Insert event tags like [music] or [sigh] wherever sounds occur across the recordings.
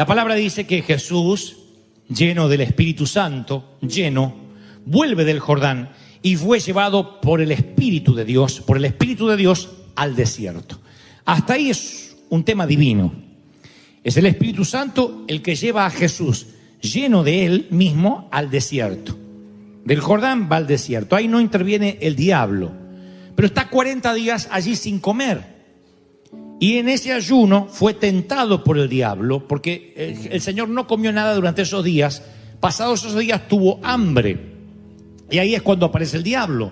La palabra dice que Jesús, lleno del Espíritu Santo, lleno, vuelve del Jordán y fue llevado por el Espíritu de Dios, por el Espíritu de Dios al desierto. Hasta ahí es un tema divino. Es el Espíritu Santo el que lleva a Jesús, lleno de él mismo, al desierto. Del Jordán va al desierto. Ahí no interviene el diablo. Pero está 40 días allí sin comer. Y en ese ayuno fue tentado por el diablo, porque el, Señor no comió nada durante esos días. Pasados esos días tuvo hambre. Y ahí es cuando aparece el diablo.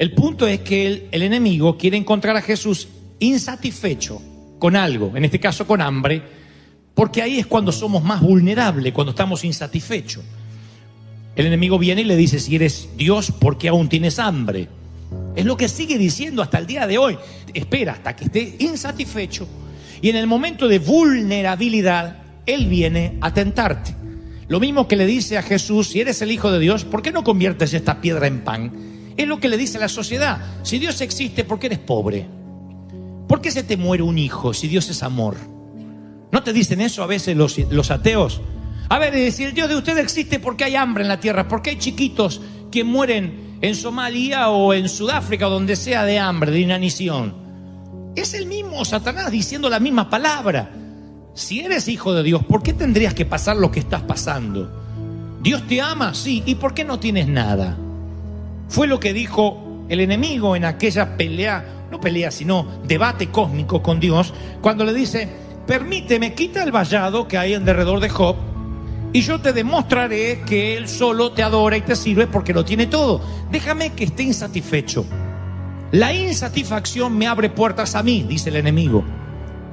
El punto es que el, el enemigo quiere encontrar a Jesús insatisfecho con algo, en este caso con hambre, porque ahí es cuando somos más vulnerables, cuando estamos insatisfechos. El enemigo viene y le dice, si eres Dios, ¿por qué aún tienes hambre? Es lo que sigue diciendo hasta el día de hoy. Espera hasta que esté insatisfecho y en el momento de vulnerabilidad, Él viene a tentarte. Lo mismo que le dice a Jesús, si eres el Hijo de Dios, ¿por qué no conviertes esta piedra en pan? Es lo que le dice la sociedad. Si Dios existe, ¿por qué eres pobre? ¿Por qué se te muere un hijo si Dios es amor? ¿No te dicen eso a veces los, los ateos? A ver, si el Dios de usted existe, ¿por qué hay hambre en la tierra? ¿Por qué hay chiquitos que mueren en Somalia o en Sudáfrica o donde sea de hambre, de inanición? Es el mismo Satanás diciendo la misma palabra. Si eres hijo de Dios, ¿por qué tendrías que pasar lo que estás pasando? Dios te ama, sí. ¿Y por qué no tienes nada? Fue lo que dijo el enemigo en aquella pelea, no pelea, sino debate cósmico con Dios, cuando le dice, permíteme, quita el vallado que hay en derredor de Job y yo te demostraré que Él solo te adora y te sirve porque lo tiene todo. Déjame que esté insatisfecho. La insatisfacción me abre puertas a mí, dice el enemigo.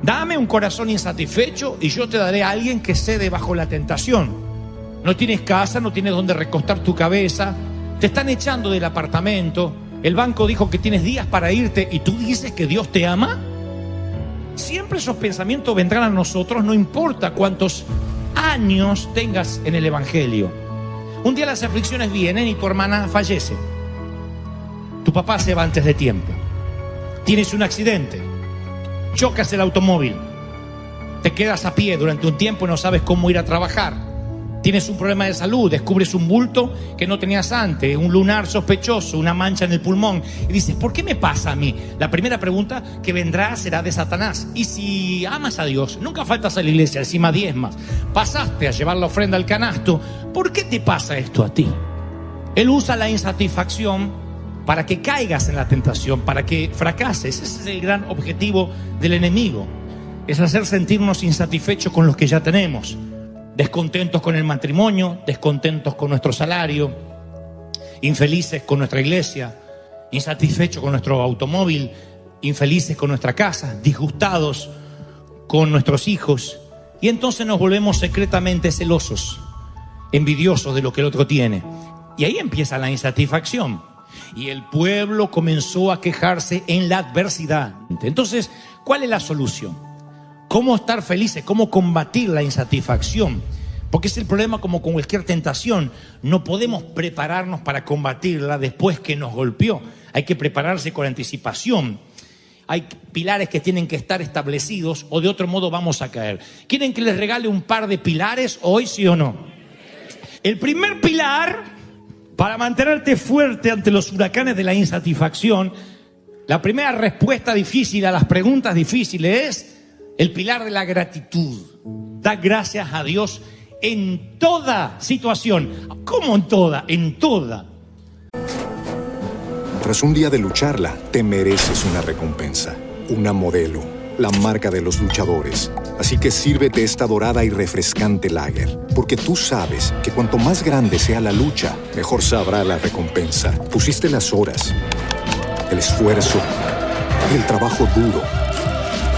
Dame un corazón insatisfecho y yo te daré a alguien que cede bajo la tentación. No tienes casa, no tienes donde recostar tu cabeza, te están echando del apartamento, el banco dijo que tienes días para irte y tú dices que Dios te ama. Siempre esos pensamientos vendrán a nosotros, no importa cuántos años tengas en el Evangelio. Un día las aflicciones vienen y tu hermana fallece. Tu papá se va antes de tiempo. Tienes un accidente. Chocas el automóvil. Te quedas a pie durante un tiempo y no sabes cómo ir a trabajar. Tienes un problema de salud, descubres un bulto que no tenías antes, un lunar sospechoso, una mancha en el pulmón. Y dices, ¿por qué me pasa a mí? La primera pregunta que vendrá será de Satanás. Y si amas a Dios, nunca faltas a la iglesia, encima diezmas, pasaste a llevar la ofrenda al canasto, ¿por qué te pasa esto a ti? Él usa la insatisfacción para que caigas en la tentación, para que fracases. Ese es el gran objetivo del enemigo. Es hacer sentirnos insatisfechos con lo que ya tenemos descontentos con el matrimonio, descontentos con nuestro salario, infelices con nuestra iglesia, insatisfechos con nuestro automóvil, infelices con nuestra casa, disgustados con nuestros hijos. Y entonces nos volvemos secretamente celosos, envidiosos de lo que el otro tiene. Y ahí empieza la insatisfacción. Y el pueblo comenzó a quejarse en la adversidad. Entonces, ¿cuál es la solución? Cómo estar felices, cómo combatir la insatisfacción. Porque es el problema como con cualquier tentación. No podemos prepararnos para combatirla después que nos golpeó. Hay que prepararse con anticipación. Hay pilares que tienen que estar establecidos o de otro modo vamos a caer. ¿Quieren que les regale un par de pilares hoy, sí o no? El primer pilar para mantenerte fuerte ante los huracanes de la insatisfacción, la primera respuesta difícil a las preguntas difíciles es el pilar de la gratitud. Da gracias a Dios en toda situación. ¿Cómo en toda? En toda. Tras un día de lucharla, te mereces una recompensa, una modelo, la marca de los luchadores. Así que sírvete esta dorada y refrescante lager, porque tú sabes que cuanto más grande sea la lucha, mejor sabrá la recompensa. Pusiste las horas, el esfuerzo, el trabajo duro.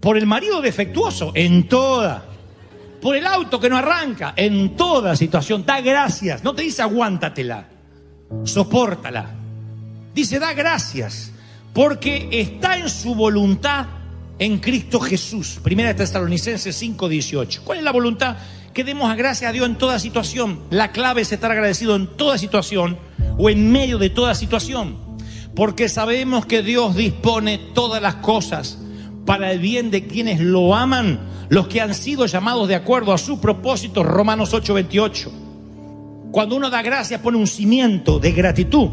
Por el marido defectuoso, en toda. Por el auto que no arranca, en toda situación. Da gracias. No te dice aguántatela. Sopórtala. Dice da gracias. Porque está en su voluntad en Cristo Jesús. Primera de Tesalonicenses 5:18. ¿Cuál es la voluntad? Que demos gracias a Dios en toda situación. La clave es estar agradecido en toda situación o en medio de toda situación. Porque sabemos que Dios dispone todas las cosas para el bien de quienes lo aman, los que han sido llamados de acuerdo a su propósito, Romanos 8:28. Cuando uno da gracias pone un cimiento de gratitud.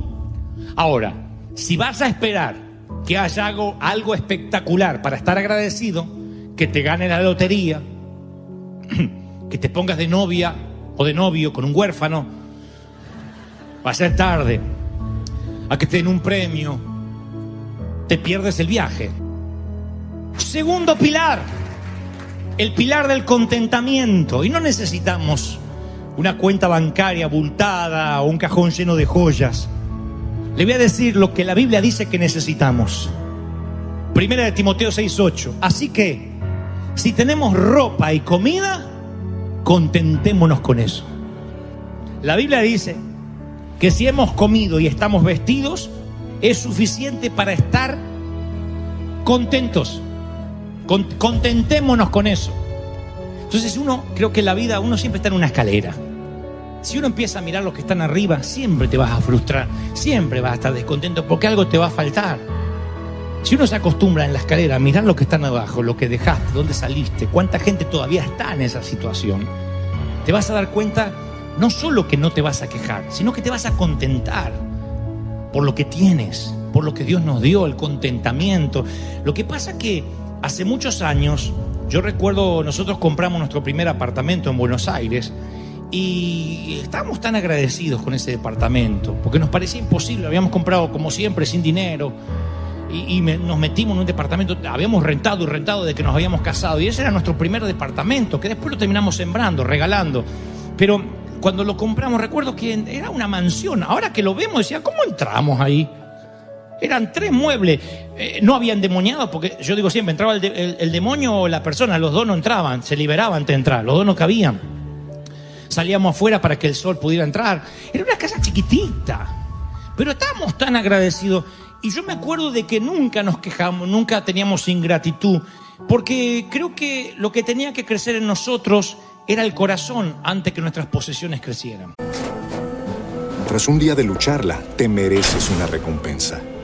Ahora, si vas a esperar que haya algo, algo espectacular para estar agradecido, que te gane la lotería, [clears throat] que te pongas de novia o de novio con un huérfano, va a ser tarde, a que te den un premio, te pierdes el viaje. Segundo pilar, el pilar del contentamiento. Y no necesitamos una cuenta bancaria abultada o un cajón lleno de joyas. Le voy a decir lo que la Biblia dice que necesitamos. Primera de Timoteo 6:8. Así que, si tenemos ropa y comida, contentémonos con eso. La Biblia dice que si hemos comido y estamos vestidos, es suficiente para estar contentos. Con- contentémonos con eso. Entonces uno, creo que en la vida uno siempre está en una escalera. Si uno empieza a mirar los que están arriba, siempre te vas a frustrar, siempre vas a estar descontento porque algo te va a faltar. Si uno se acostumbra en la escalera a mirar lo que están abajo, lo que dejaste, dónde saliste, cuánta gente todavía está en esa situación, te vas a dar cuenta no solo que no te vas a quejar, sino que te vas a contentar por lo que tienes, por lo que Dios nos dio, el contentamiento. Lo que pasa que hace muchos años, yo recuerdo, nosotros compramos nuestro primer apartamento en Buenos Aires y estábamos tan agradecidos con ese departamento, porque nos parecía imposible, habíamos comprado como siempre, sin dinero, y, nos metimos en un departamento, habíamos rentado y rentado de que nos habíamos casado, y ese era nuestro primer departamento, que después lo terminamos sembrando, regalando, pero cuando lo compramos recuerdo que era una mansión, ahora que lo vemos decía, ¿cómo entramos ahí? Eran tres muebles, eh, no habían demoniado, porque yo digo siempre, entraba el, de- el- el demonio o la persona, los dos no entraban, se liberaban de entrar, los dos no cabían. Salíamos afuera para que el sol pudiera entrar. Era una casa chiquitita, pero estábamos tan agradecidos. Y yo me acuerdo de que nunca nos quejamos, nunca teníamos ingratitud, porque creo que lo que tenía que crecer en nosotros era el corazón antes que nuestras posesiones crecieran. Tras un día de lucharla, te mereces una recompensa,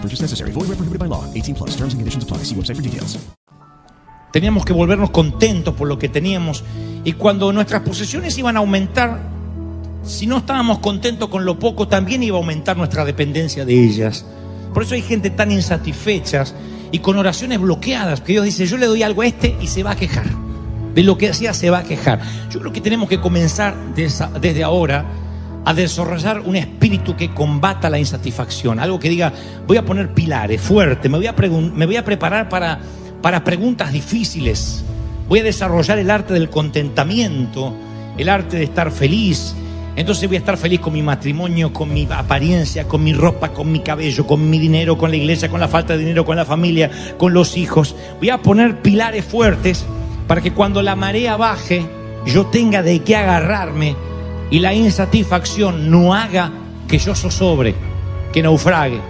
Purchase necessary. Void where prohibited by law. 18 plus. Terms and conditions apply. See website for details. Teníamos que volvernos contentos por lo que teníamos. Y cuando nuestras posesiones iban a aumentar, si no estábamos contentos con lo poco, también iba a aumentar nuestra dependencia de ellas. Por eso hay gente tan insatisfecha y con oraciones bloqueadas, que Dios dice, yo le doy algo a este y se va a quejar. De lo que hacía se va a quejar. Yo creo que tenemos que comenzar desde ahora a desarrollar un espíritu que combata la insatisfacción. Algo que diga, voy a poner pilares fuerte, me voy a, me voy a preparar para, para preguntas difíciles. Voy a desarrollar el arte del contentamiento, el arte de estar feliz, entonces voy a estar feliz con mi matrimonio, con mi apariencia, con mi ropa, con mi cabello, con mi dinero, con la iglesia, con la falta de dinero, con la familia, con los hijos. Voy a poner pilares fuertes para que cuando la marea baje, yo tenga de qué agarrarme y la insatisfacción no haga que yo zozobre, que naufrague,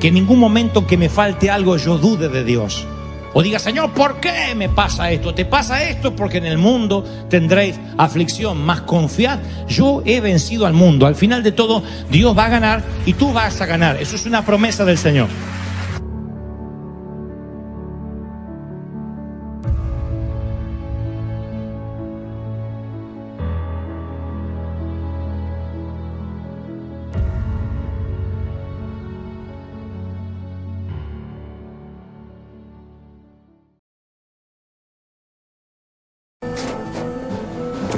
que en ningún momento que me falte algo yo dude de Dios. O diga, Señor, ¿por qué me pasa esto? Te pasa esto porque en el mundo tendréis aflicción. Más confiad, yo he vencido al mundo. Al final de todo, Dios va a ganar y tú vas a ganar. Eso es una promesa del Señor.